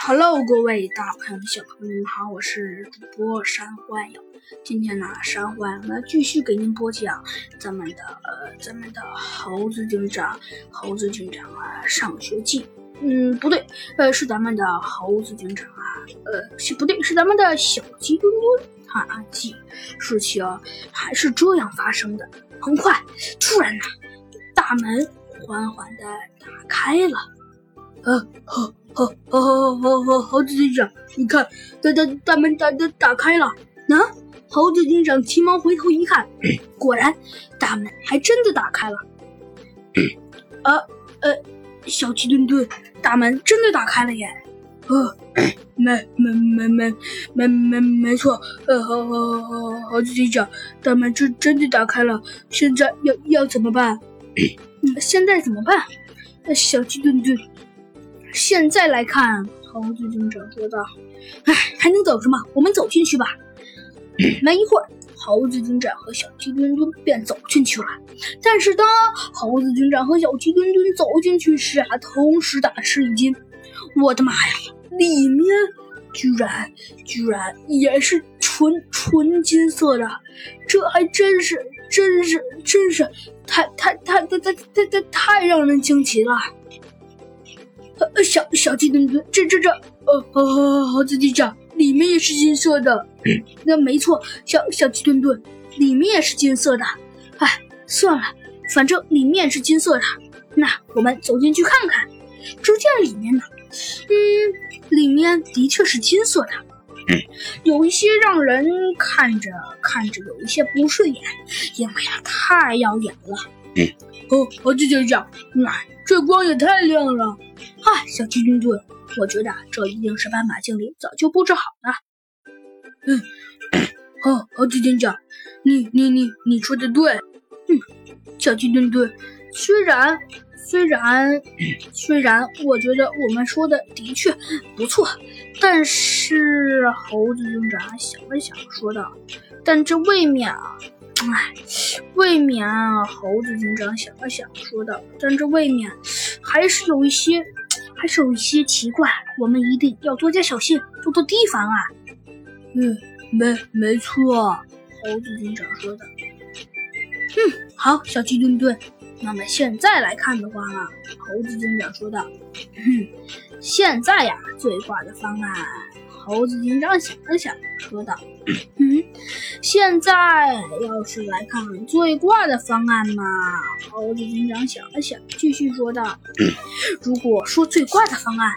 Hello，各位大朋友、小朋友们好，我是主播山欢友。今天呢，山幻友呢继续给您播讲咱们的呃咱们的猴子警长猴子警长啊上学记。嗯，不对，呃是咱们的猴子警长啊，呃是不对，是咱们的小鸡墩墩探案记。事情还是这样发生的。很快，突然呢，大门缓缓的打开了。呃，好。好，好，好，好，好，猴子警长，你看，大大大门打打打开了。啊，猴子警长急忙回头一看，果然，大门还真的打开了。呃，呃，小鸡墩墩，大门真的打开了耶！呃，没，没，没，没，没，没，没错。呃，好，好，好，猴子警长，大门真真的打开了。现在要要怎么办？现在怎么办？小鸡墩墩。现在来看，猴子警长说道：“哎，还能等什么？我们走进去吧。”没一会儿，猴子警长和小鸡墩墩便走进去了。但是当猴子警长和小鸡墩墩走进去时啊，同时大吃一惊：“我的妈呀！里面居然居然也是纯纯金色的！这还真是真是真是太太太太太太太让人惊奇了！”呃，小小鸡墩墩，这这这，呃，猴猴子警长，里面也是金色的。那没错，小小鸡墩墩，里面也是金色的。哎，算了，反正里面是金色的，那我们走进去看看。只见里面呢，嗯，里面的确是金色的，嗯有一些让人看着看着有一些不顺眼，因为啊太耀眼了。哦，猴子警长，那这光也太亮了。嗨，小鸡墩墩，我觉得这一定是斑马精灵早就布置好的。嗯，哦，猴子警长，你你你你说的对。嗯，小鸡墩墩，虽然虽然 虽然我觉得我们说的的确不错，但是猴子警长想了想说道：“但这未免啊，哎，未免啊。”猴子警长想了想说道：“但这未免还是有一些。”还是有一些奇怪，我们一定要多加小心，多多提防啊！嗯，没没错，猴子警长说的。嗯，好，小鸡墩墩。那么现在来看的话呢，猴子警长说道。哼，现在呀，最坏的方案。猴子警长想了想，说道：“嗯，现在要是来看最怪的方案嘛。”猴子警长想了想，继续说道：“如果说最怪的方案，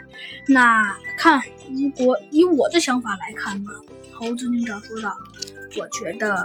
那看如果以我的想法来看嘛。”猴子警长说道：“我觉得。”